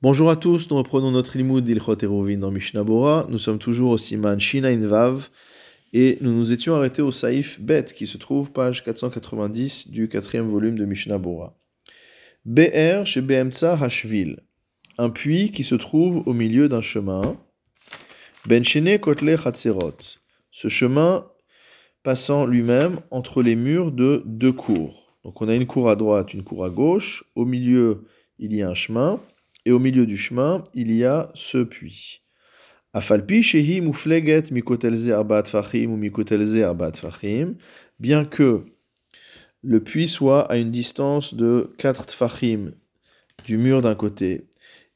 Bonjour à tous, nous reprenons notre limoud d'Ilchot Eruvin dans Mishnah. Nous sommes toujours au Siman Shina Vav et nous nous étions arrêtés au Saïf Bet qui se trouve page 490 du quatrième volume de Mishnah Bora. BR chez BMTsa Hashvil, un puits qui se trouve au milieu d'un chemin. Benchene Kotle Chatzerot, ce chemin passant lui-même entre les murs de deux cours. Donc on a une cour à droite, une cour à gauche, au milieu il y a un chemin et au milieu du chemin, il y a ce puits. Afalpi shehi mufleget mikotelze arbat fachim ou mikotelze arbat fachim, bien que le puits soit à une distance de 4 tfachim du mur d'un côté,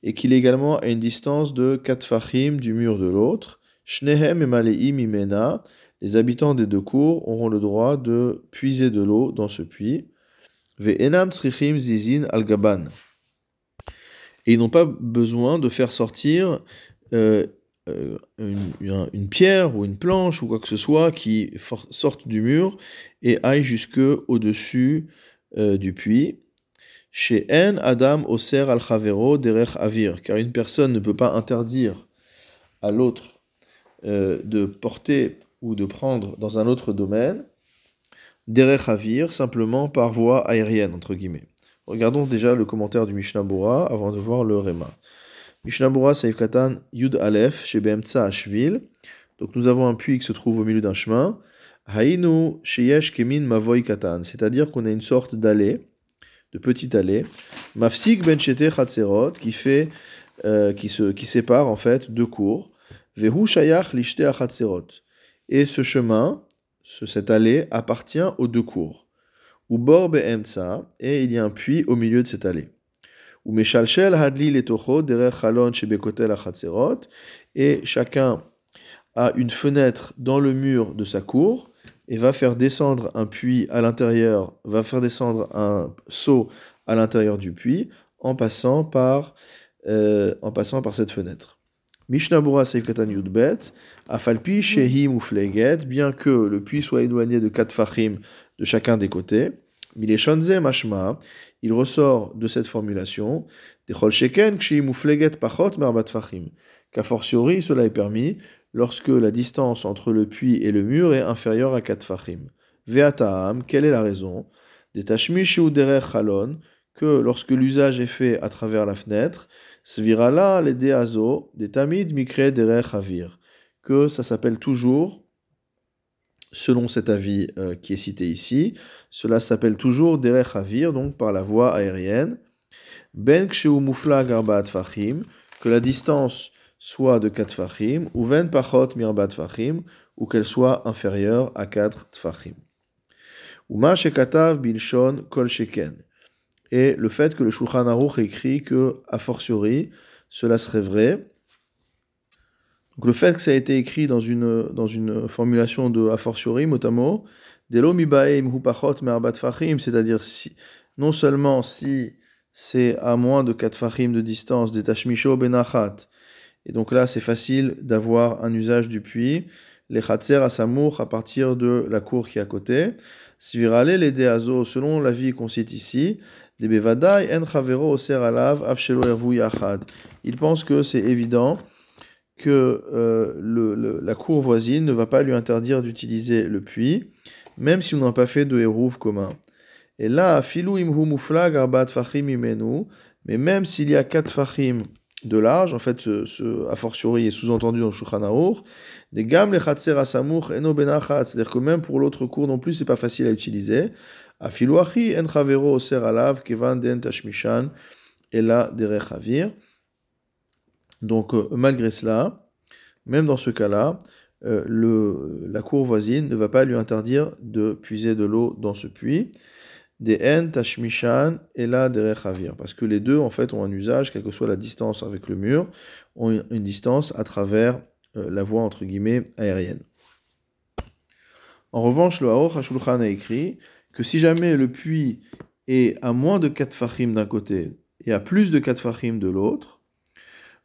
et qu'il est également à une distance de 4 tfachim du mur de l'autre, shnehem et maleim imena, les habitants des deux cours auront le droit de puiser de l'eau dans ce puits. Ve'enam tzrichim zizin al-gaban et ils n'ont pas besoin de faire sortir euh, euh, une, pierre ou une planche ou quoi que ce soit qui sorte du mur et aille jusque au-dessus euh, du puits. Chez En Adam Oser al Chavero Derech Avir, car une personne ne peut pas interdire à l'autre de porter ou de prendre dans un autre domaine Derech Avir simplement par voie aérienne entre guillemets. Regardons déjà le commentaire du Mishnah Bora avant de voir le Rema. Mishnah Bora Saif Katan Yud Aleph chez Bemtsa Ashvil. Donc nous avons un puits qui se trouve au milieu d'un chemin. Hainu Sheyesh Kemin Mavoy Katan. C'est-à-dire qu'on a une sorte d'allée, de petite allée. Mafsik Benchete Chatzerot qui fait, euh, qui, se, qui sépare en fait deux cours. Vehu Shayach Lishte Chatzerot. Et ce chemin, ce, cette allée appartient aux deux cours ou borbe emtsa, et il y a un puits au milieu de cette allée. Ou hadli letocho derech chalon shebekotel et chacun a une fenêtre dans le mur de sa cour et va faire descendre un puits à l'intérieur, va faire descendre un seau à l'intérieur du puits en passant par, euh, en passant par cette fenêtre. Mishnabura Seifkatan Yudbet, Afalpi Shehi Mufleget, bien que le puits soit éloigné de quatre fachim de chacun des côtés, mashma, il ressort de cette formulation, qu'a fortiori cela est permis lorsque la distance entre le puits et le mur est inférieure à 4 fachim. Ve'ataam, quelle est la raison? Des chalon, que lorsque l'usage est fait à travers la fenêtre, svirala les deazo, des tamid mikre derech avir, que ça s'appelle toujours selon cet avis euh, qui est cité ici, cela s'appelle toujours derech avir, donc par la voie aérienne. Ben mufla garbat fachim, que la distance soit de 4 fachim, ou ven pachot mirbat fachim, ou qu'elle soit inférieure à 4 tfachim. Uma shekatav bilshon kol sheken. Et le fait que le Shulchan Aruch écrit que, a fortiori, cela serait vrai, donc le fait que ça a été écrit dans une, formulation de a fortiori, mot c'est-à-dire si, non seulement si c'est à moins de 4 fachim de distance, des tashmisho benachat, et donc là c'est facile d'avoir un usage du puits, les chatser à samour à partir de la cour qui est à côté, svirale les deazo, selon l'avis qu'on cite ici, des bevadai en chavero oser alav avshelo ervu yachad. Il pense que c'est évident que euh, la cour voisine ne va pas lui interdire d'utiliser le puits, même si on n'a pas fait de hérouv commun. Et là, filou imhu mufla garbat fachim imenu, mais même s'il y a quatre fachim de large, en fait, ce, a fortiori est sous-entendu dans Shulchan des gam le chatser asamuch eno benachat, c'est-à-dire que même pour l'autre cour non plus, c'est pas facile à utiliser. Afilu achi en chavero oser alav kevan den tashmishan, et là, derech donc euh, malgré cela, même dans ce cas-là, euh, la cour voisine ne va pas lui interdire de puiser de l'eau dans ce puits. Des en tashmishan et la derechavir. Parce que les deux, en fait, ont un usage, quelle que soit la distance avec le mur, ont une distance à travers euh, la voie, entre guillemets, aérienne. En revanche, le Haor Hashulchan a écrit que si jamais le puits est à moins de 4 fachim d'un côté et à plus de 4 fachim de l'autre,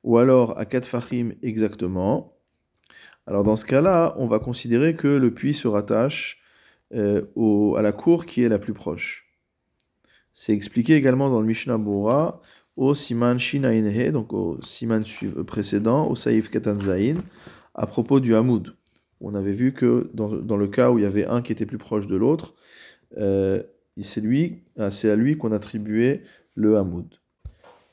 ou alors à 4 fachim exactement, alors dans ce cas-là, on va considérer que le puits se rattache euh, à la cour qui est la plus proche. C'est expliqué également dans le Mishnah Bora, au Siman Shinainhe, donc au Siman précédent, au Saïf Katanzain, à propos du Hamoud. On avait vu que dans, le cas où il y avait un qui était plus proche de l'autre, euh, c'est ah, c'est à lui qu'on attribuait le Hamoud.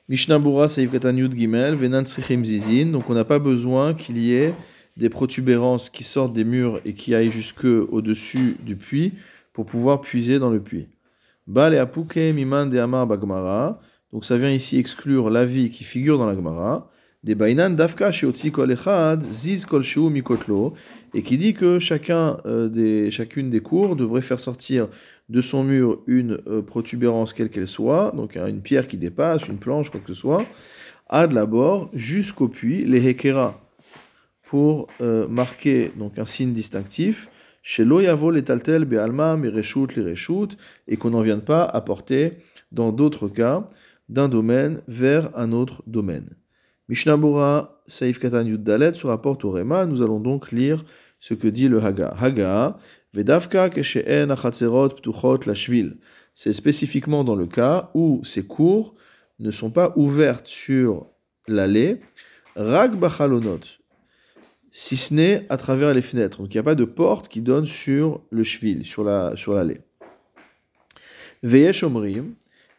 Yud Gimel, Venan Zizin, donc on n'a pas besoin qu'il y ait des protubérances qui sortent des murs et qui aillent jusque au-dessus du puits pour pouvoir puiser dans le puits. Bale apuke miman de bagmara, donc ça vient ici exclure l'avis qui figure dans la Gemara, des bainan dafka sheotzi kol echad ziz kol mikotlo, et qui dit que euh, chacune des cours devrait faire sortir de son mur une euh, protubérance quelle qu'elle soit, donc hein, une pierre qui dépasse, une planche, quoi que ce soit, ad labord jusqu'au puits, les hekera, pour euh, marquer donc un signe distinctif, chez loyavo les taltel be'alma mereshut les et qu'on n'en vienne pas apporter dans d'autres cas d'un domaine vers un autre domaine. Mishnabura Saif Katan Yuddalet se rapporte au Rema. Nous allons donc lire ce que dit le Haga. Haga, Vedavka Keshe'en Achatzerot Ptuchot Lashvil. C'est spécifiquement dans le cas où ces cours ne sont pas ouvertes sur l'allée, Rag Bachalonot, si ce n'est à travers les fenêtres. Donc il n'y a pas de porte qui donne sur le Shvil, sur l'allée. Sur Veyesh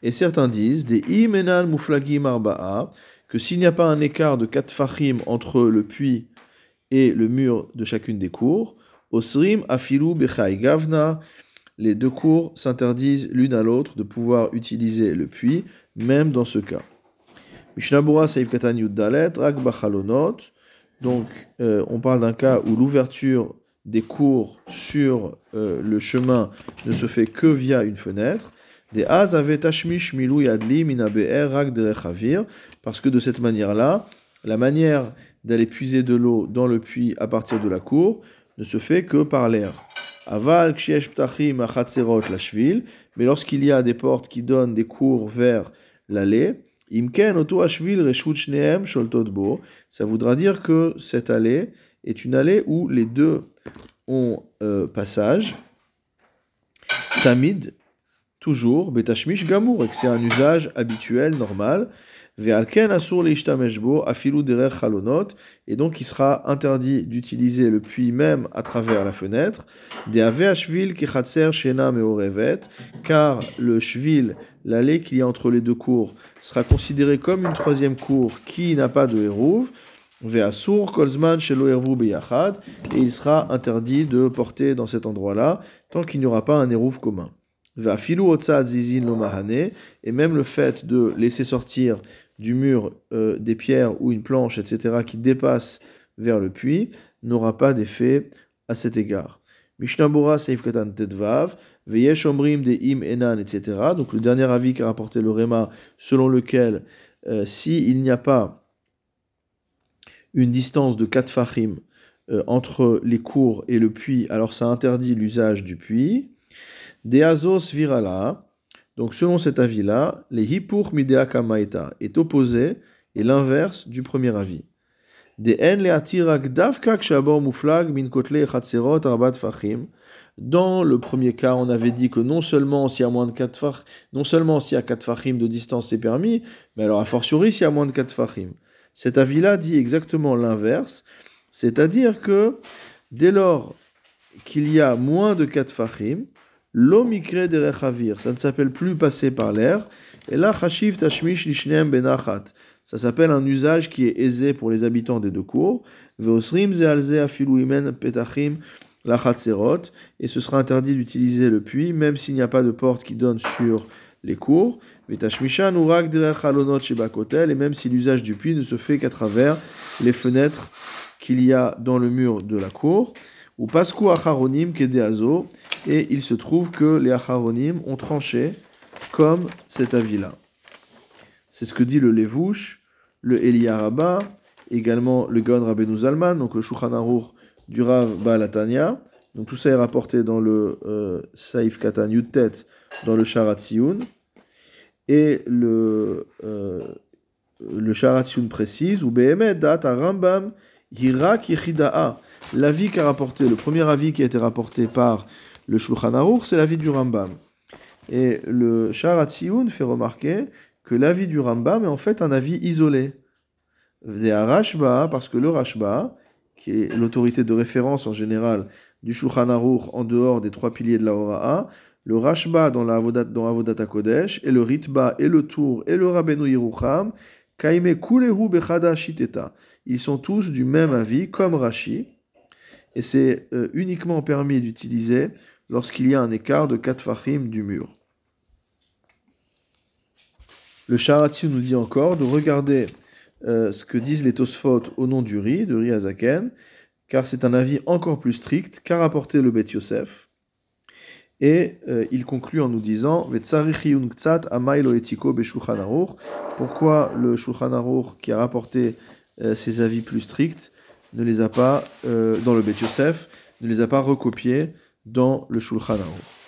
et certains disent, des imenal muflagim arba'a, s'il n'y a pas un écart de 4 fachim entre le puits et le mur de chacune des cours, osrim afilu bechai gavna, les deux cours s'interdisent l'une à l'autre de pouvoir utiliser le puits, même dans ce cas. Mishnabura Saif Katan Dalet, Rak. Donc, euh, on parle d'un cas où l'ouverture des cours sur euh, le chemin ne se fait que via une fenêtre. Parce que de cette manière-là, la manière d'aller puiser de l'eau dans le puits à partir de la cour ne se fait que par l'air. Aval mais lorsqu'il y a des portes qui donnent des cours vers l'allée, ça voudra dire que cette allée est une allée où les deux ont euh, passage. Tamid, toujours, betashmish gamour, et que c'est un usage habituel, normal. Asur afilu derer chalonot, et donc il sera interdit d'utiliser le puits même à travers la fenêtre. Meorevet, car le shvil, l'allée qu'il y a entre les deux cours, sera considéré comme une troisième cour qui n'a pas de hérouve. Kolzman beyachad, et il sera interdit de porter dans cet endroit-là tant qu'il n'y aura pas un hérouve commun et même le fait de laisser sortir du mur euh, des pierres ou une planche, etc., qui dépasse vers le puits, n'aura pas d'effet à cet égard. Mishnabura Seif Katan Tedvav, Veyesh Omrim de Im Enan, etc. Donc le dernier avis qu'a rapporté le Réma, selon lequel euh, s'il n'y a pas une distance de 4 fachim euh, entre les cours et le puits, alors ça interdit l'usage du puits. Deazos virala. Donc selon cet avis-là, les hipur midea kamaita est opposé et l'inverse du premier avis. en le muflag min fachim. Dans le premier cas, on avait dit que non seulement s'il y a moins de 4 fach, non seulement s'il y a 4 fachim de distance c'est permis, mais alors a fortiori s'il y a moins de 4 fachim. Cet avis-là dit exactement l'inverse, c'est-à-dire que dès lors qu'il y a moins de 4 fachim, L'omikre de rechavir, ça ne s'appelle plus passer par l'air. Et là, chashiv tashmish lishneem benachat. Ça s'appelle un usage qui est aisé pour les habitants des deux cours. Veosrim zealze afilu petachim lachatserot. Et ce sera interdit d'utiliser le puits, même s'il n'y a pas de porte qui donne sur les cours. Et même si l'usage du puits ne se fait qu'à travers les fenêtres qu'il y a dans le mur de la cour ou Pasku Acharonim Kedeazo, et il se trouve que les Acharonim ont tranché comme cet avis-là. C'est ce que dit le Levouche, le Eliaraba, également le Gon Rabbeinu Zalman, donc le Shulchan du Rav Baalatania. Donc tout ça est rapporté dans le euh, Saif Katan Yutet, dans le Sharat Et le, euh, le précise, ou Behemet Dat Rambam Hirak Yechida'a l'avis qu'a rapporté, le premier avis qui a été rapporté par le Shulchan Aruch, c'est l'avis du Rambam. Et le Sharat fait remarquer que l'avis du Rambam est en fait un avis isolé. Rashba, parce que le Rashba, qui est l'autorité de référence en général du Shulchan Aruch en dehors des trois piliers de la Hora'a, le Rashba dans la Avodat, dans Avodat Kodesh, et le Ritba, et le Tour, et le Rabbeinu Yerucham, Kaime Kulehu Bechada Shiteta. Ils sont tous du même avis, comme Rashi, et c'est euh, uniquement permis d'utiliser lorsqu'il y a un écart de 4 fachim du mur. Le Sharatsu nous dit encore de regarder euh, ce que disent les Tosfot au nom du riz, de riz Azaken, car c'est un avis encore plus strict qu'a rapporté le Bet Yosef. Et euh, il conclut en nous disant Pourquoi le Shulchan Aruch, qui a rapporté ses avis plus stricts, ne les a pas, euh, dans le Bet Yosef, ne les a pas recopiés dans le Shulchan Aruch.